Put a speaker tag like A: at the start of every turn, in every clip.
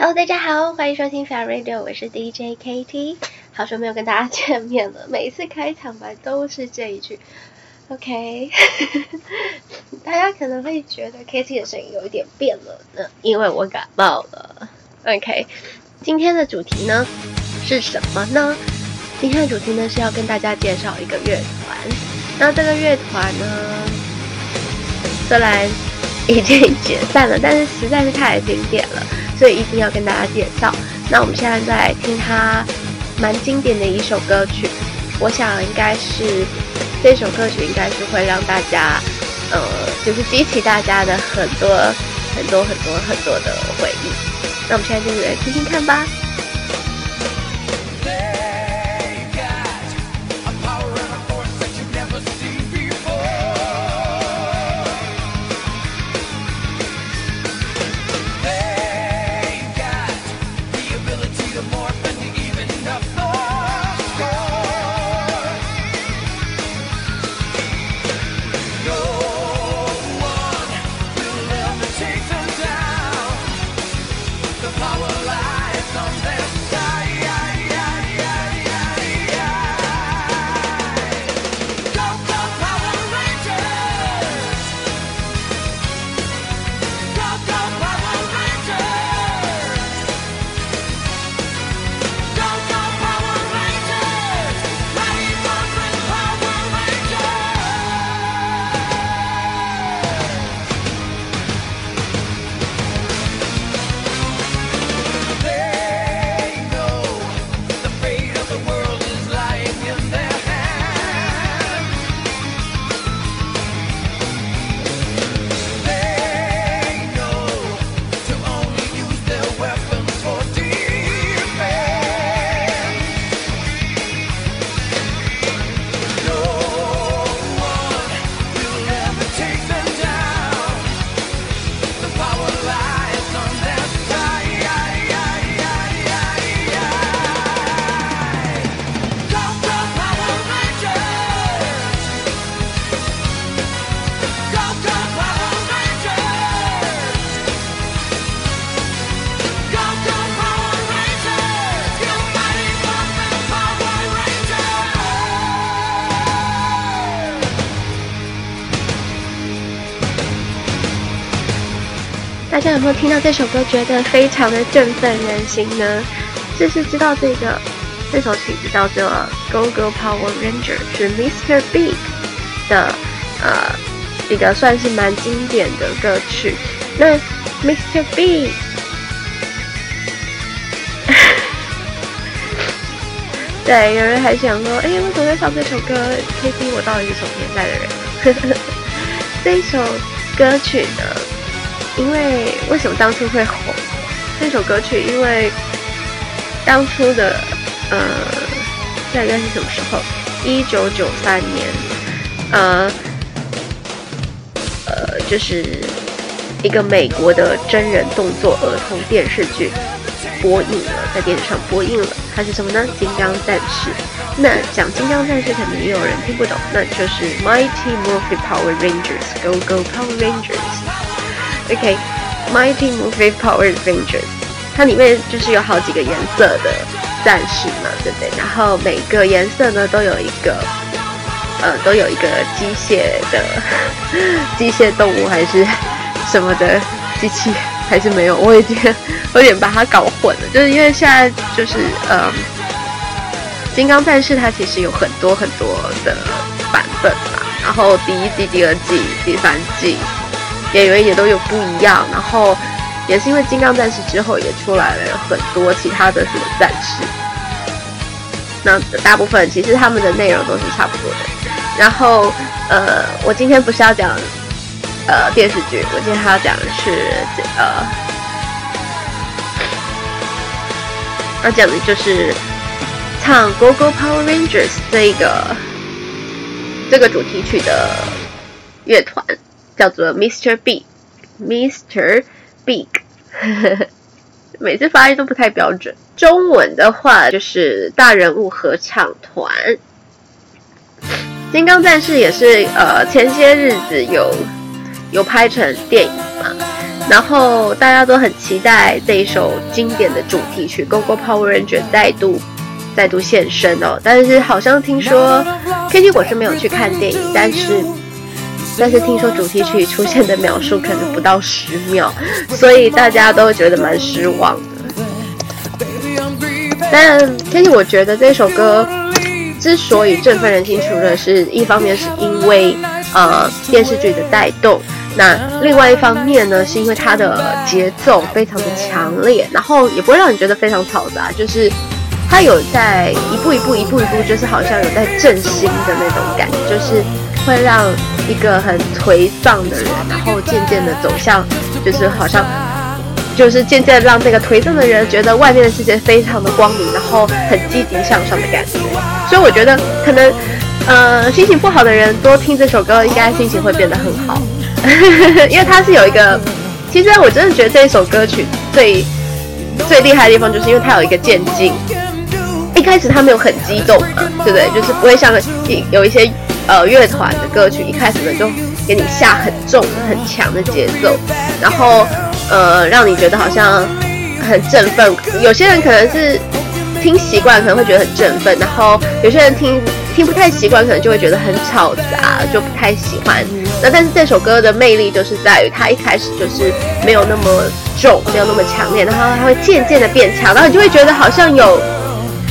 A: Hello，大家好，欢迎收听 Fun Radio，我是 DJ KT，好久没有跟大家见面了，每一次开场白都是这一句，OK，大家可能会觉得 KT 的声音有一点变了呢，因为我感冒了，OK，今天的主题呢是什么呢？今天的主题呢是要跟大家介绍一个乐团，那这个乐团呢虽然已经解散了，但是实在是太经典了。所以一定要跟大家介绍。那我们现在在听他蛮经典的一首歌曲，我想应该是这首歌曲应该是会让大家，呃，就是激起大家的很多很多很多很多的回忆。那我们现在就来听听看吧。大家有没有听到这首歌，觉得非常的振奋人心呢？就是知道这个这首曲子叫做《Go Go Power Ranger》，是 Mr. Big 的呃一个算是蛮经典的歌曲。那 Mr. Big，对，有人还想说，哎，我怎么会唱这首歌？KT，我到底是什么年代的人？这首歌曲呢？因为为什么当初会红这首歌曲？因为当初的呃，大概是什么时候？一九九三年，呃呃，就是一个美国的真人动作儿童电视剧播映了，在电视上播映了。它是什么呢？金刚战士。那讲金刚战士，可能也有人听不懂，那就是 Mighty Morphin Power Rangers，Go Go Power Rangers。OK，Mighty Morphin Power Rangers，它里面就是有好几个颜色的战士嘛，对不对？然后每个颜色呢都有一个，呃，都有一个机械的 机械动物还是什么的机器，还是没有？我已经有点把它搞混了，就是因为现在就是呃，金刚战士它其实有很多很多的版本嘛，然后第一季、第二季、第三季。演员也都有不一样，然后也是因为《金刚战士》之后也出来了很多其他的什么战士，那大部分其实他们的内容都是差不多的。然后呃，我今天不是要讲呃电视剧，我今天还要讲的是呃，要讲的就是唱《Go Go Power Rangers》这个这个主题曲的乐团。叫做 Mr. Big，Mr. Big，每次发音都不太标准。中文的话就是大人物合唱团。金刚战士也是呃前些日子有有拍成电影嘛，然后大家都很期待这一首经典的主题曲《Go Go Power Ranger》再度再度现身哦。但是好像听说，KT 我是没有去看电影，但是但是听说主题曲出现的秒数可能不到十秒，所以大家都觉得蛮失望的。但其实我觉得这首歌之所以振奋人心，除了是一方面是因为呃电视剧的带动。那另外一方面呢，是因为它的节奏非常的强烈，然后也不会让你觉得非常嘈杂，就是它有在一步一步、一步一步，就是好像有在振兴的那种感觉，就是会让一个很颓丧的人，然后渐渐的走向，就是好像，就是渐渐让这个颓丧的人觉得外面的世界非常的光明，然后很积极向上的感觉。所以我觉得可能，呃，心情不好的人多听这首歌，应该心情会变得很好。因为它是有一个，其实我真的觉得这一首歌曲最最厉害的地方，就是因为它有一个渐进。一开始他没有很激动嘛，对不对？就是不会像有一些呃乐团的歌曲，一开始呢就给你下很重很强的节奏，然后呃让你觉得好像很振奋。有些人可能是听习惯，可能会觉得很振奋，然后有些人听听不太习惯，可能就会觉得很吵杂，就不太喜欢。那但是这首歌的魅力就是在于它一开始就是没有那么重，没有那么强烈，然后它会渐渐的变强，然后你就会觉得好像有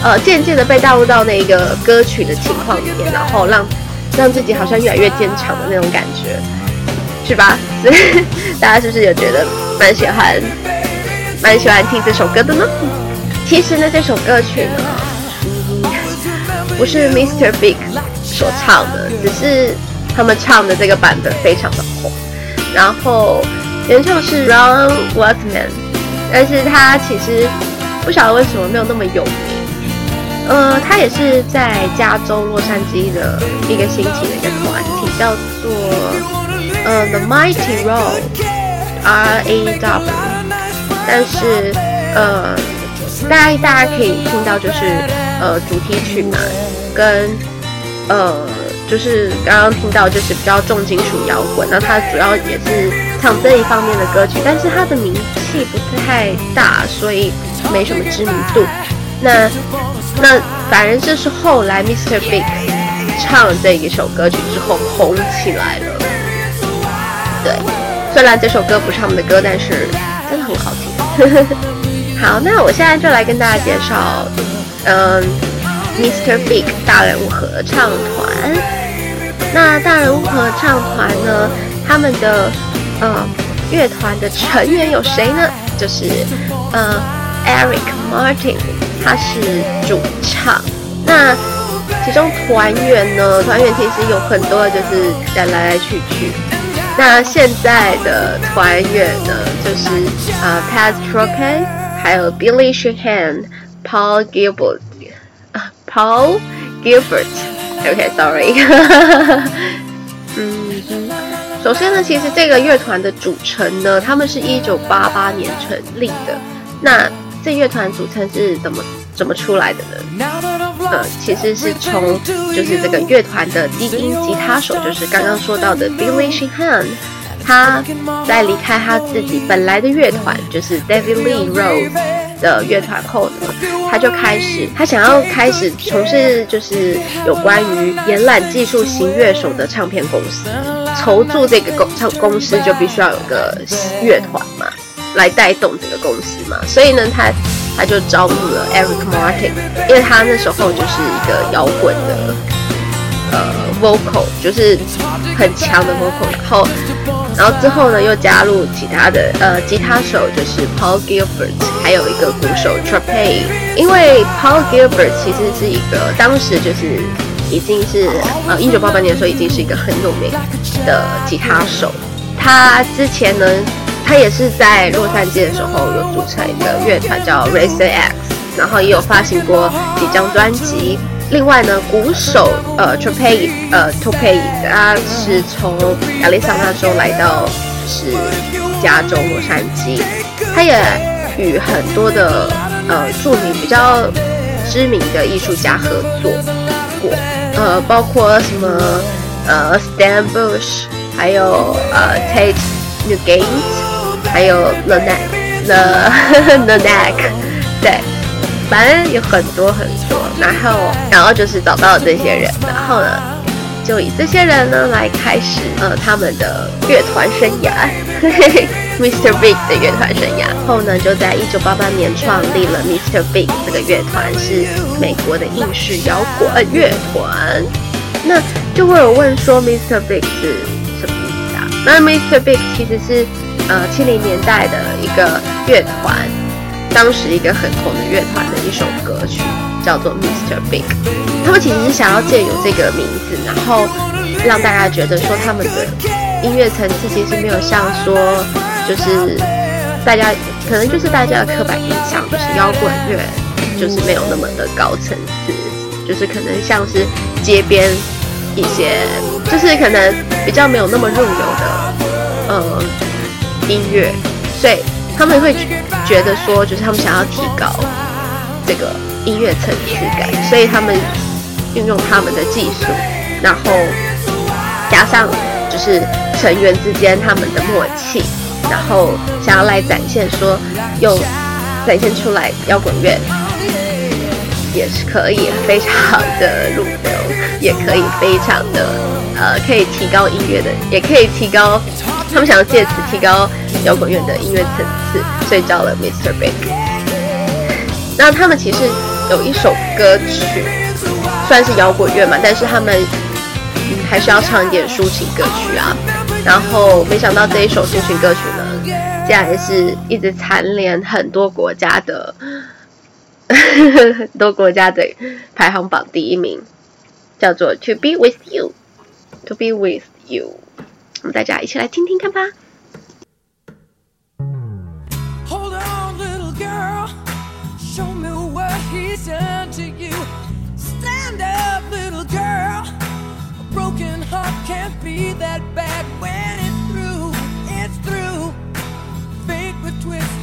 A: 呃渐渐的被带入到那个歌曲的情况里面，然后让让自己好像越来越坚强的那种感觉，是吧？所 以大家是不是有觉得蛮喜欢蛮喜欢听这首歌的呢？其实呢，这首歌曲呢不是 Mr. Big 所唱的，只是。他们唱的这个版本非常的红，然后原唱是 Ron Waterman，但是他其实不晓得为什么没有那么有名。呃，他也是在加州洛杉矶的一个兴起的一个团体，叫做呃 The Mighty Roll R A W。但是呃，大家大家可以听到就是呃主题曲嘛，跟呃。就是刚刚听到，就是比较重金属摇滚，那他主要也是唱这一方面的歌曲，但是他的名气不太大，所以没什么知名度。那那反正就是后来 Mr. Big 唱这一首歌曲之后红起来了。对，虽然这首歌不是他们的歌，但是真的很好听。好，那我现在就来跟大家介绍，嗯，Mr. Big 大人物合唱团。那大人物合唱团呢？他们的呃乐团的成员有谁呢？就是呃 Eric Martin，他是主唱。那其中团员呢？团员其实有很多，就是在来来去去。那现在的团员呢，就是呃 Pat Tropay，还有 Billy Sheehan、Paul Gilbert，啊 Paul Gilbert。OK，Sorry，、嗯，首先呢，其实这个乐团的组成呢，他们是一九八八年成立的。那这乐团组成是怎么怎么出来的呢？呃，其实是从就是这个乐团的低音吉他手，就是刚刚说到的 Billy Sheehan，他在离开他自己本来的乐团，就是 David Lee Roth。的乐团后呢，他就开始，他想要开始从事就是有关于延揽技术型乐手的唱片公司，筹组这个公唱公司就必须要有个乐团嘛，来带动整个公司嘛，所以呢，他他就招募了 Eric Martin，因为他那时候就是一个摇滚的呃 vocal，就是很强的 vocal，然后。然后之后呢，又加入其他的呃吉他手，就是 Paul Gilbert，还有一个鼓手 Trapay。因为 Paul Gilbert 其实是一个当时就是已经是呃一九八八年的时候已经是一个很有名的吉他手。他之前呢，他也是在洛杉矶的时候有组成一个乐团叫 Racer X，然后也有发行过几张专辑。另外呢，鼓手呃 Tropay 呃 Tropay 他是从亚利桑那州来到就是加州洛杉矶，他也与很多的呃著名比较知名的艺术家合作过，呃包括什么呃 Stan Bush，还有呃 Tate Nugent，还有 The Knack，The The Knack，对，反正有很多很多。然后，然后就是找到了这些人，然后呢，就以这些人呢来开始呃他们的乐团生涯。嘿嘿 Mr. Big 的乐团生涯后呢，就在一九八八年创立了 Mr. Big 这个乐团，是美国的硬式摇滚乐团。那就会有问说，Mr. Big 是什么意思啊？那 Mr. Big 其实是呃七零年代的一个乐团，当时一个很红的乐团的一首歌曲叫做 Mr. Big。他们其实是想要借由这个名字，然后让大家觉得说他们的音乐层次其实没有像说。就是大家可能就是大家的刻板印象，就是摇滚乐就是没有那么的高层次，就是可能像是街边一些，就是可能比较没有那么入流的呃音乐，所以他们会觉得说，就是他们想要提高这个音乐层次感，所以他们运用他们的技术，然后加上就是成员之间他们的默契。然后想要来展现说，用展现出来摇滚乐也是可以非常的入流，也可以非常的呃，可以提高音乐的，也可以提高他们想要借此提高摇滚乐的音乐层次，所以叫了 Mr. Big。那他们其实有一首歌曲，算是摇滚乐嘛，但是他们还是要唱一点抒情歌曲啊。然后没想到这一首抒情歌曲呢，竟然是一直蝉联很多国家的 很多国家的排行榜第一名，叫做 To Be With You，To Be With You，我们大家一起来听听看吧。是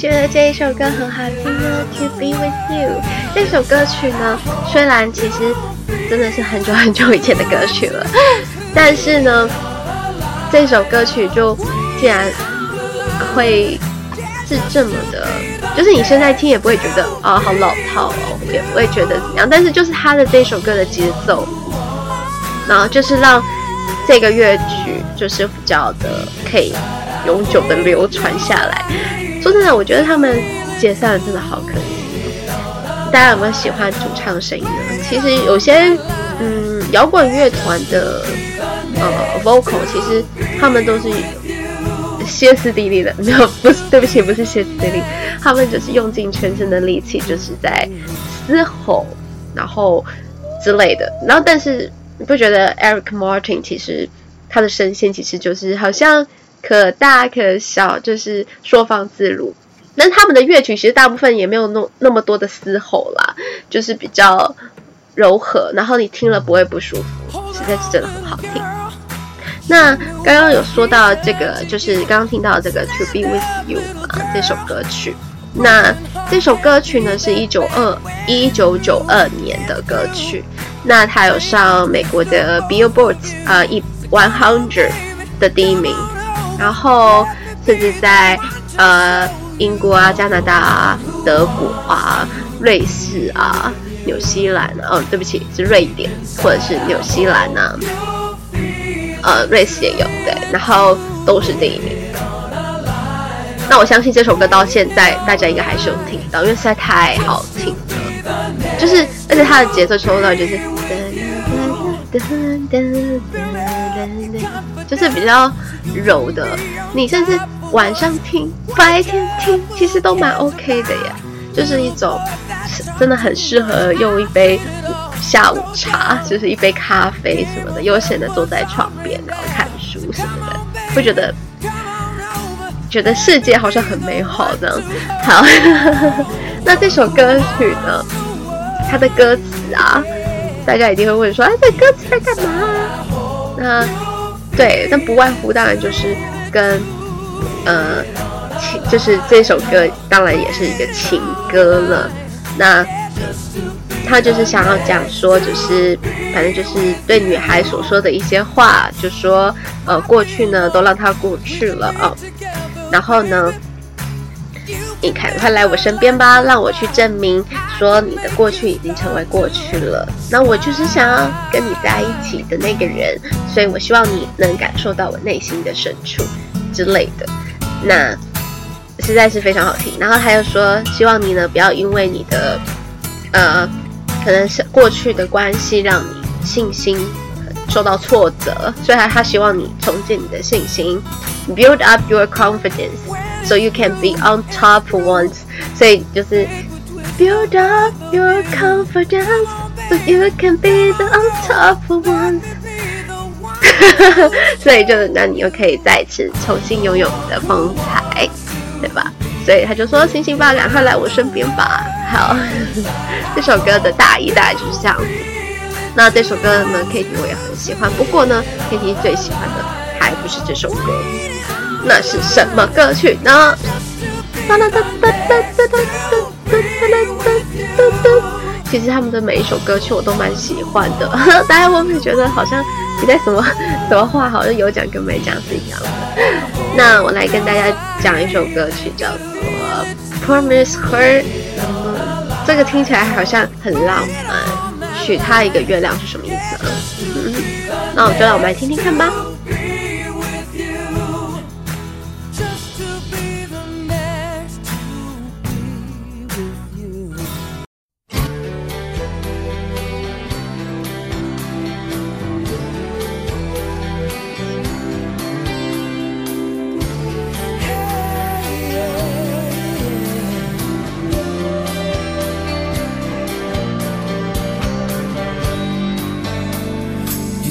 A: 觉得这一首歌很好听呢，To Be With You 这首歌曲呢，虽然其实真的是很久很久以前的歌曲了，但是呢，这首歌曲就竟然会是这么的，就是你现在听也不会觉得啊、好老套哦，也不会觉得怎么样，但是就是他的这首歌的节奏，然后就是让这个乐曲就是比较的可以永久的流传下来。说真的，我觉得他们解散了真的好可惜。大家有没有喜欢主唱的声音呢？其实有些，嗯，摇滚乐团的呃 vocal，其实他们都是歇斯底里的，没有，不是，对不起，不是歇斯底里，他们就是用尽全身的力气，就是在嘶吼，然后之类的。然后，但是你不觉得 Eric Martin 其实他的声线其实就是好像可大可小，就是说放自如。那他们的乐曲其实大部分也没有那那么多的嘶吼啦，就是比较柔和，然后你听了不会不舒服，实在是真的很好听。那刚刚有说到这个，就是刚刚听到这个《To Be With You》啊这首歌曲。那这首歌曲呢是一九二一九九二年的歌曲，那它有上美国的 Billboard 啊一 One Hundred 的第一名，然后甚至在呃。英国啊，加拿大啊，德国啊，瑞士啊，纽西兰啊，哦，对不起，是瑞典或者是纽西兰啊，呃，瑞士也有，对，然后都是第一名。那我相信这首歌到现在大家应该还是有听到，因为实在太好听了，就是而且它的节奏抽到就是，就是比较柔的，你甚至。晚上听，白天听，其实都蛮 OK 的呀。就是一种，真的很适合用一杯下午茶，就是一杯咖啡什么的，悠闲的坐在床边，然后看书什么的，会觉得觉得世界好像很美好这样。好，那这首歌曲呢，它的歌词啊，大家一定会问说，哎，这歌词在干嘛？那对，但不外乎当然就是跟。呃，情就是这首歌，当然也是一个情歌了。那他就是想要讲说，就是反正就是对女孩所说的一些话，就说呃，过去呢都让它过去了啊、然后呢，你赶快来我身边吧，让我去证明说你的过去已经成为过去了。那我就是想要跟你在一起的那个人，所以我希望你能感受到我内心的深处之类的。那实在是非常好听，然后还有说，希望你呢不要因为你的呃，可能是过去的关系让你信心受到挫折，所以他他希望你重建你的信心，build up your confidence，so you can be on top once。所以就是 build up your confidence，so you can be the on top once。所以就那你又可以再次重新拥有你的风采，对吧？所以他就说：“星星吧，赶快来我身边吧。”好，这首歌的大意大概就是这样子。那这首歌呢，Kitty 我也很喜欢。不过呢，Kitty 最喜欢的还不是这首歌，那是什么歌曲呢？其实他们的每一首歌曲我都蛮喜欢的，大家会不会觉得好像你在什么什么话好像有讲跟没讲是一样的？那我来跟大家讲一首歌曲，叫做《Promise Her》。这个听起来好像很浪漫，给他一个月亮是什么意思啊？嗯，那我就让我们来听听看吧。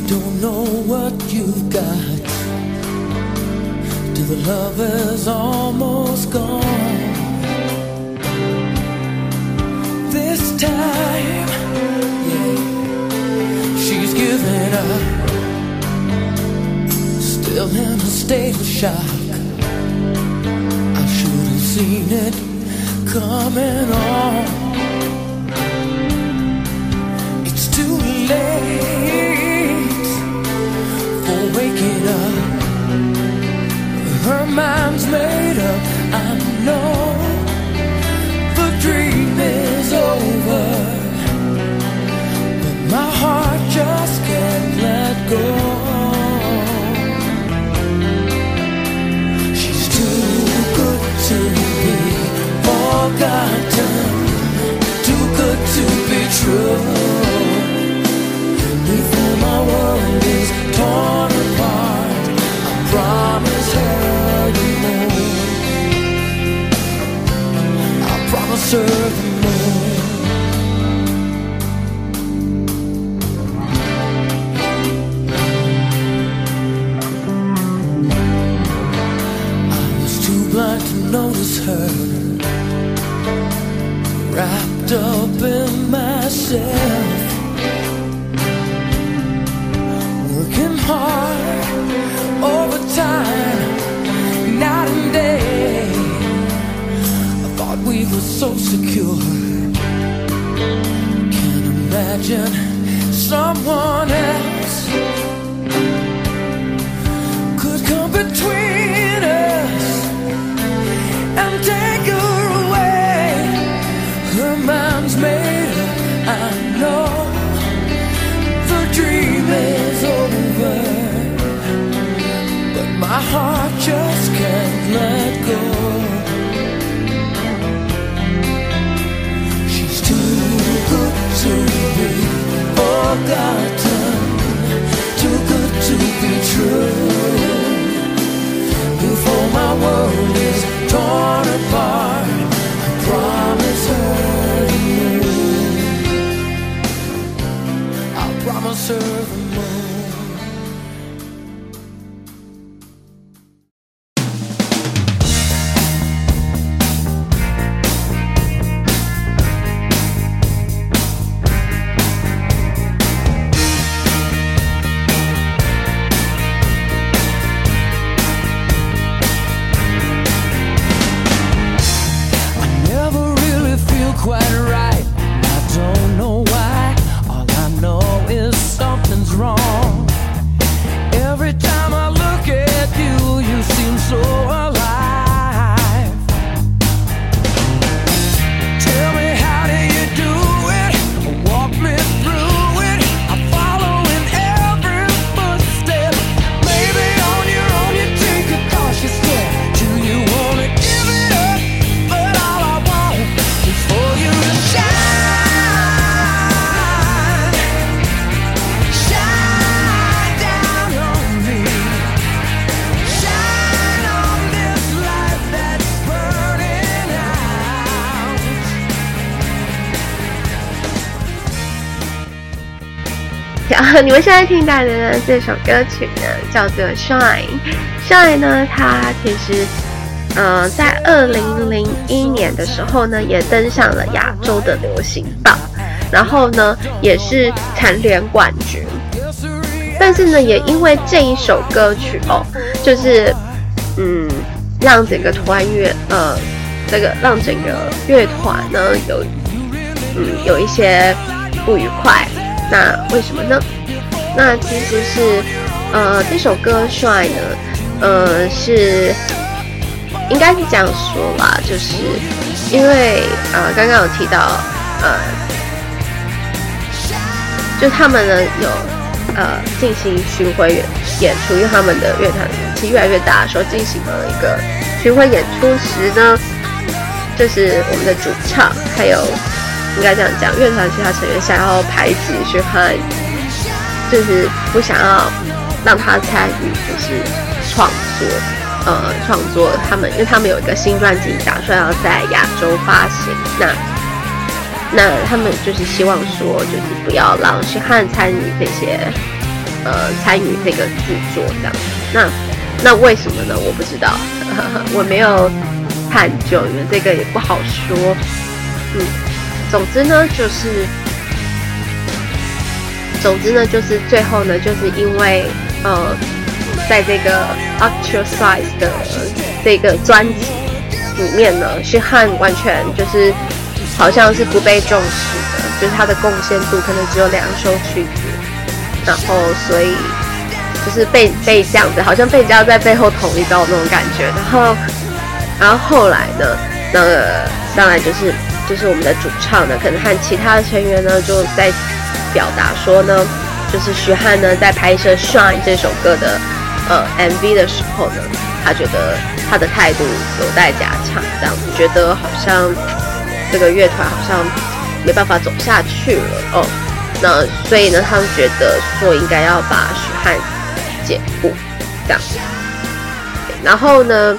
B: don't know what you've got till the love is almost gone. This time, yeah, she's giving up, still in a state of shock. I should have seen it coming on. It's too late. mind's made up, I know the dream is over, but my heart just can't let go. She's too good to be forgotten, too good to be true.
A: 你们现在听到的呢，这首歌曲呢叫做《Shine》。Shine 呢，它其实，呃，在二零零一年的时候呢，也登上了亚洲的流行榜，然后呢，也是蝉联冠军。但是呢，也因为这一首歌曲哦，就是，嗯，让整个团乐，呃，这个让整个乐团呢有，嗯，有一些不愉快。那为什么呢？那其实是，呃，这首歌《Shine》呢，呃，是应该是这样说吧，就是因为呃，刚刚有提到，呃，就他们呢有呃进行巡回演演出，因为他们的乐团其实越来越大的时候，进行了一个巡回演出时呢，就是我们的主唱还有。应该这样讲，乐团其他成员想要排挤徐汉，就是不想要让他参与，就是创作，呃，创作他们，因为他们有一个新专辑打算要在亚洲发行，那那他们就是希望说，就是不要让徐汉参与这些，呃，参与这个制作这样。那那为什么呢？我不知道，我没有探究，因为这个也不好说，嗯。总之呢，就是，总之呢，就是最后呢，就是因为呃，在这个 Actual Size 的这个专辑里面呢，是汉完全就是好像是不被重视的，就是他的贡献度可能只有两首曲子，然后所以就是被被这样子，好像被人家在背后捅一刀那种感觉，然后然后后来呢，那个当然就是。就是我们的主唱呢，可能和其他的成员呢，就在表达说呢，就是徐汉呢在拍摄《Shine》这首歌的呃 MV 的时候呢，他觉得他的态度有待加强，这样子觉得好像这个乐团好像没办法走下去了哦。那所以呢，他们觉得说应该要把徐汉解雇这样。然后呢，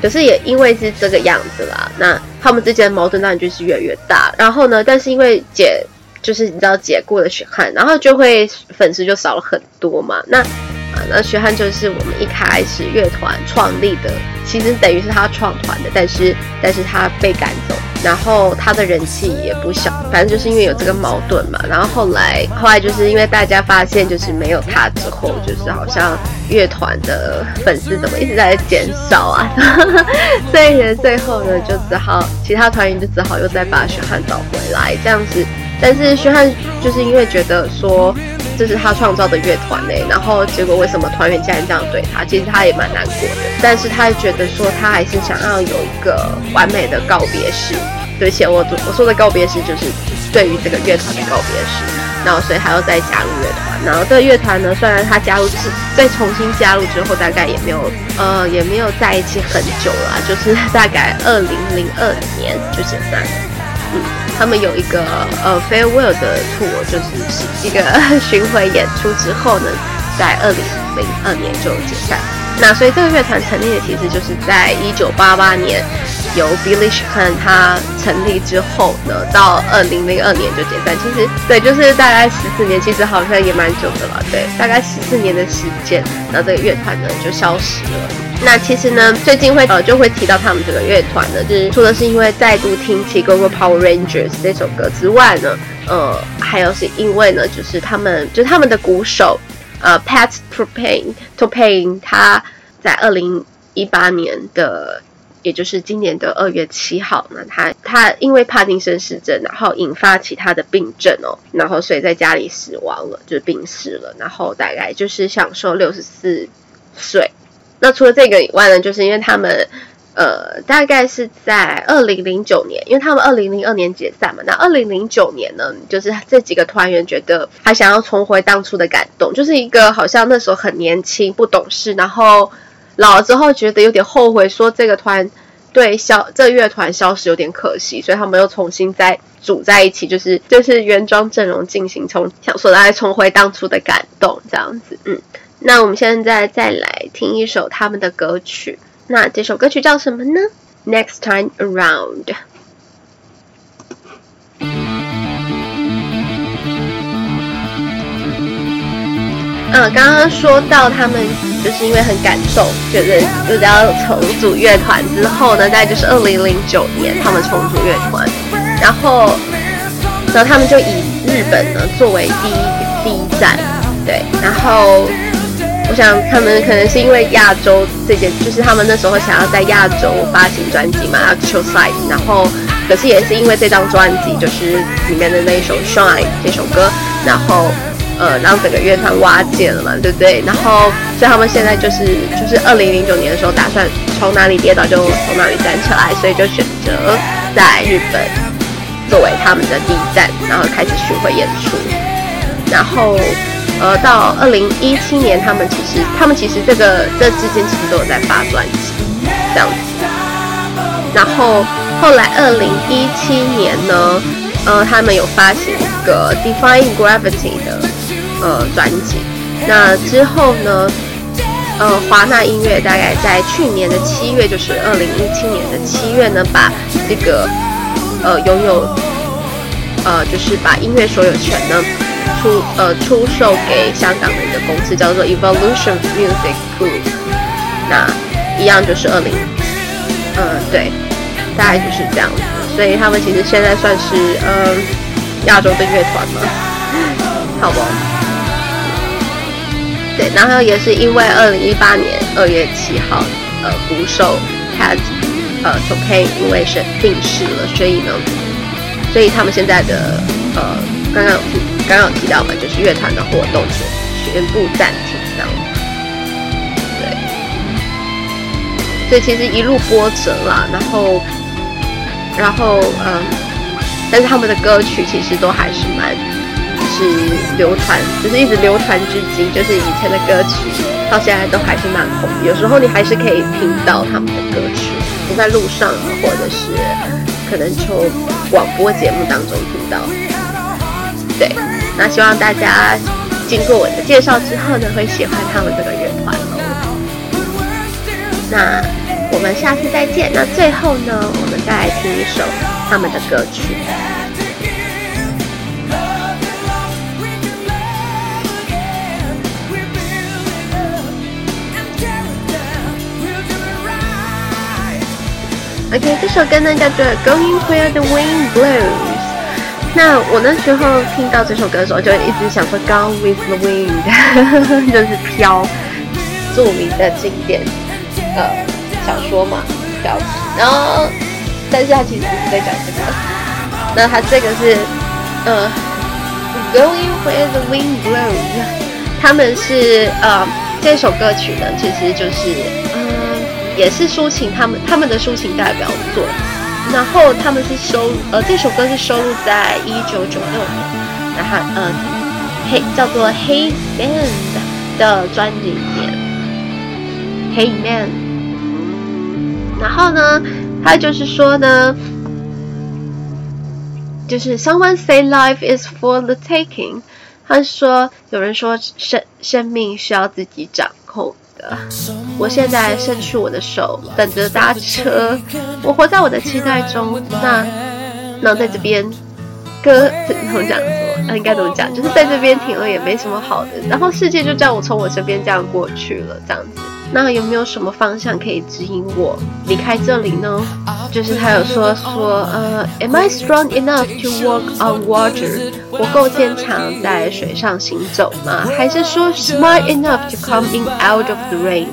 A: 可是也因为是这个样子啦，那。他们之间的矛盾当然就是越来越大，然后呢，但是因为解就是你知道解雇了血汗，然后就会粉丝就少了很多嘛。那啊。那雪汉就是我们一开始乐团创立的，其实等于是他创团的，但是但是他被赶走，然后他的人气也不小，反正就是因为有这个矛盾嘛。然后后来后来就是因为大家发现就是没有他之后，就是好像乐团的粉丝怎么一直在减少啊，所以最后呢就只好其他团员就只好又再把雪汉找回来这样子。但是薛汉就是因为觉得说这是他创造的乐团呢，然后结果为什么团员竟然这样对他？其实他也蛮难过的。但是他觉得说他还是想要有一个完美的告别式。对不起，我我说的告别式就是对于这个乐团的告别式。然后所以还要再加入乐团。然后这个乐团呢，虽然他加入是再重新加入之后，大概也没有呃也没有在一起很久了，就是大概二零零二年就解散了。他们有一个呃 farewell 的 tour，就是一个 巡回演出之后呢，在二零零二年就解散。那所以这个乐团成立的其实就是在一九八八年，由 Billy Sheehan 他成立之后呢，到二零零二年就解散。其实对，就是大概十四年，其实好像也蛮久的了。对，大概十四年的时间，那这个乐团呢就消失了。那其实呢，最近会呃就会提到他们这个乐团呢，就是除了是因为再度听起《Go Go Power Rangers》这首歌之外呢，呃，还有是因为呢，就是他们就是他们的鼓手呃 Pat Topain Topain 他在二零一八年的，也就是今年的二月七号那，他他因为帕金森氏症，然后引发其他的病症哦，然后所以在家里死亡了，就病逝了，然后大概就是享寿六十四岁。那除了这个以外呢，就是因为他们，呃，大概是在二零零九年，因为他们二零零二年解散嘛。那二零零九年呢，就是这几个团员觉得还想要重回当初的感动，就是一个好像那时候很年轻不懂事，然后老了之后觉得有点后悔，说这个团对消这乐团消失有点可惜，所以他们又重新再组在一起，就是就是原装阵容进行重，想说来重回当初的感动这样子，嗯。那我们现在再来听一首他们的歌曲。那这首歌曲叫什么呢？Next time around。嗯，刚刚说到他们就是因为很感动，觉得就是要重组乐团之后呢，大概就是二零零九年他们重组乐团，然后，然后他们就以日本呢作为第一第一站，对，然后。我想他们可能是因为亚洲这件，就是他们那时候想要在亚洲发行专辑嘛，Actual Sight，然后可是也是因为这张专辑，就是里面的那一首 Shine 这首歌，然后呃让整个乐团瓦解了嘛，对不对？然后所以他们现在就是就是二零零九年的时候，打算从哪里跌倒就从哪里站起来，所以就选择在日本作为他们的第一站，然后开始巡回演出，然后。呃，到二零一七年，他们其实，他们其实这个这之间其实都有在发专辑，这样子。然后后来二零一七年呢，呃，他们有发行一个《Defying Gravity》的呃专辑。那之后呢，呃，华纳音乐大概在去年的七月，就是二零一七年的七月呢，把这个呃拥有呃，就是把音乐所有权呢。出呃出售给香港的一个公司叫做 Evolution Music Group，那一样就是二零，嗯对，大概就是这样子，所以他们其实现在算是嗯亚洲的乐团嘛，好不？对，然后也是因为二零一八年二月七号，呃鼓手 Pat 呃 Topain 因为生病逝了，所以呢，所以他们现在的呃刚刚有。刚刚有提到嘛，就是乐团的活动全全部暂停这样，对，所以其实一路波折啦，然后，然后嗯，但是他们的歌曲其实都还是蛮，是流传，就是一直流传至今，就是以前的歌曲到现在都还是蛮红，有时候你还是可以听到他们的歌曲，你在路上或者是可能从广播节目当中听到，对。那希望大家经过我的介绍之后呢，会喜欢他们这个乐团哦。那我们下次再见。那最后呢，我们再来听一首他们的歌曲。OK，这首歌呢叫做 Going Where The Wind Blows。那我那时候听到这首歌的时候，就一直想说《Gone with the Wind 》，就是飘，著名的经典呃小说嘛，飘。然后，但是他其实不是在讲这个，那他这个是呃《Going Where the Wind Blows》，他们是呃这首歌曲呢，其实就是嗯、也是抒情，他们他们的抒情代表作。然后他们是收呃这首歌是收录在一九九六年，然后呃黑叫做 Hey Band 的专辑里面，Hey Man。然后呢，他就是说呢，就是 Someone say life is for the taking，他说有人说生生命需要自己掌控。我现在伸出我的手，等着搭车。我活在我的期待中。那，那在这边，哥怎么讲？那应该怎么讲？就是在这边停了也没什么好的。然后世界就这样我从我身边这样过去了，这样子。那有没有什么方向可以指引我离开这里呢？就是他有说说，呃，Am I strong enough to walk on water？我够坚强在水上行走吗？还是说 smart enough to come in out of the rain？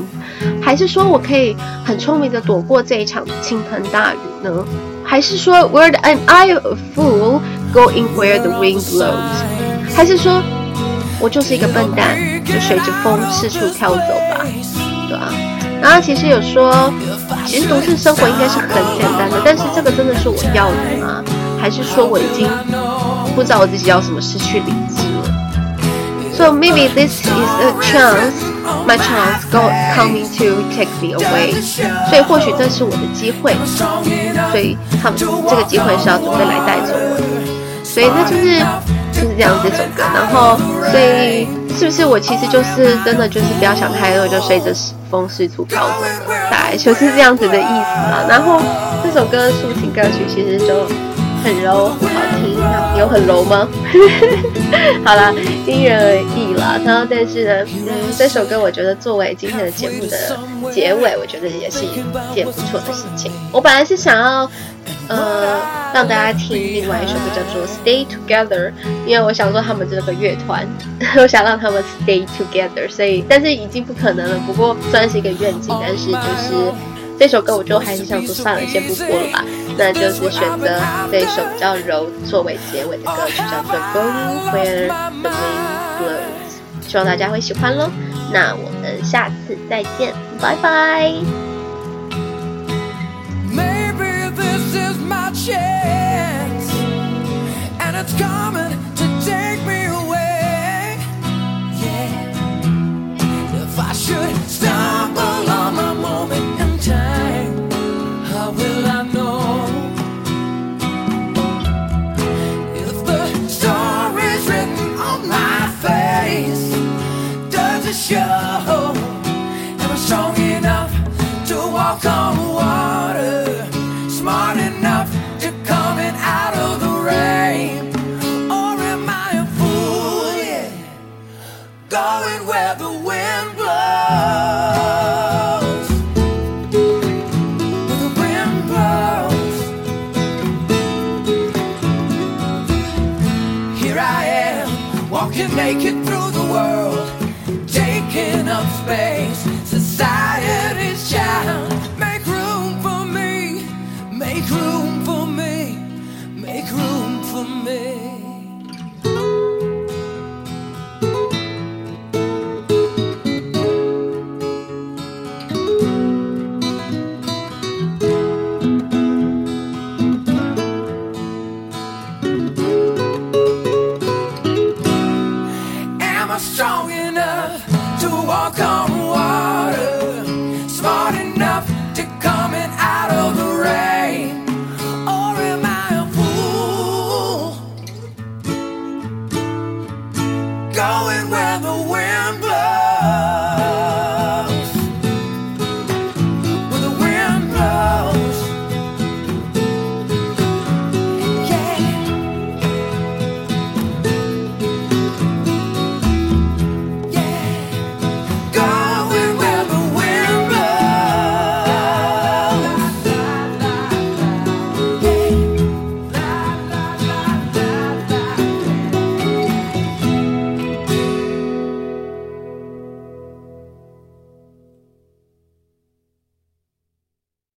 A: 还是说我可以很聪明的躲过这一场倾盆大雨呢？还是说 Where am I a fool going where the wind blows？还是说我就是一个笨蛋，就随着风四处飘走吧？啊，然后其实有说，其实独自生活应该是很简单的，但是这个真的是我要的吗？还是说我已经不知道我自己要什么，失去理智了？So maybe this is a chance, my chance, God coming to take me away。所以或许这是我的机会，所以他们这个机会是要准备来带走我的，所以那就是就是这样这首歌，然后所以是不是我其实就是真的就是不要想太多，就随着。风四处飘走了，大概就是这样子的意思嘛。然后这首歌抒情歌曲其实就很柔，很好听。有很柔吗？好啦，因人而异啦。然后但是呢，嗯，这首歌我觉得作为今天的节目的结尾，我觉得也是一件不错的事情。我本来是想要。呃，让大家听另外一首歌叫做《Stay Together》，因为我想说他们这个乐团，我想让他们 Stay Together，所以但是已经不可能了。不过算是一个愿景，但是就是这首歌，我就还是想说算了，先不播了吧。那就是选择这一首比较柔作为结尾的歌曲，叫做《Going Where the Wind Blows》，希望大家会喜欢喽。那我们下次再见，拜拜。
B: it's coming to take me away. Yeah. If I should stumble on my moment in time, how will I know? If the story's written on my face, does it show? Am I strong enough to walk on water? Smart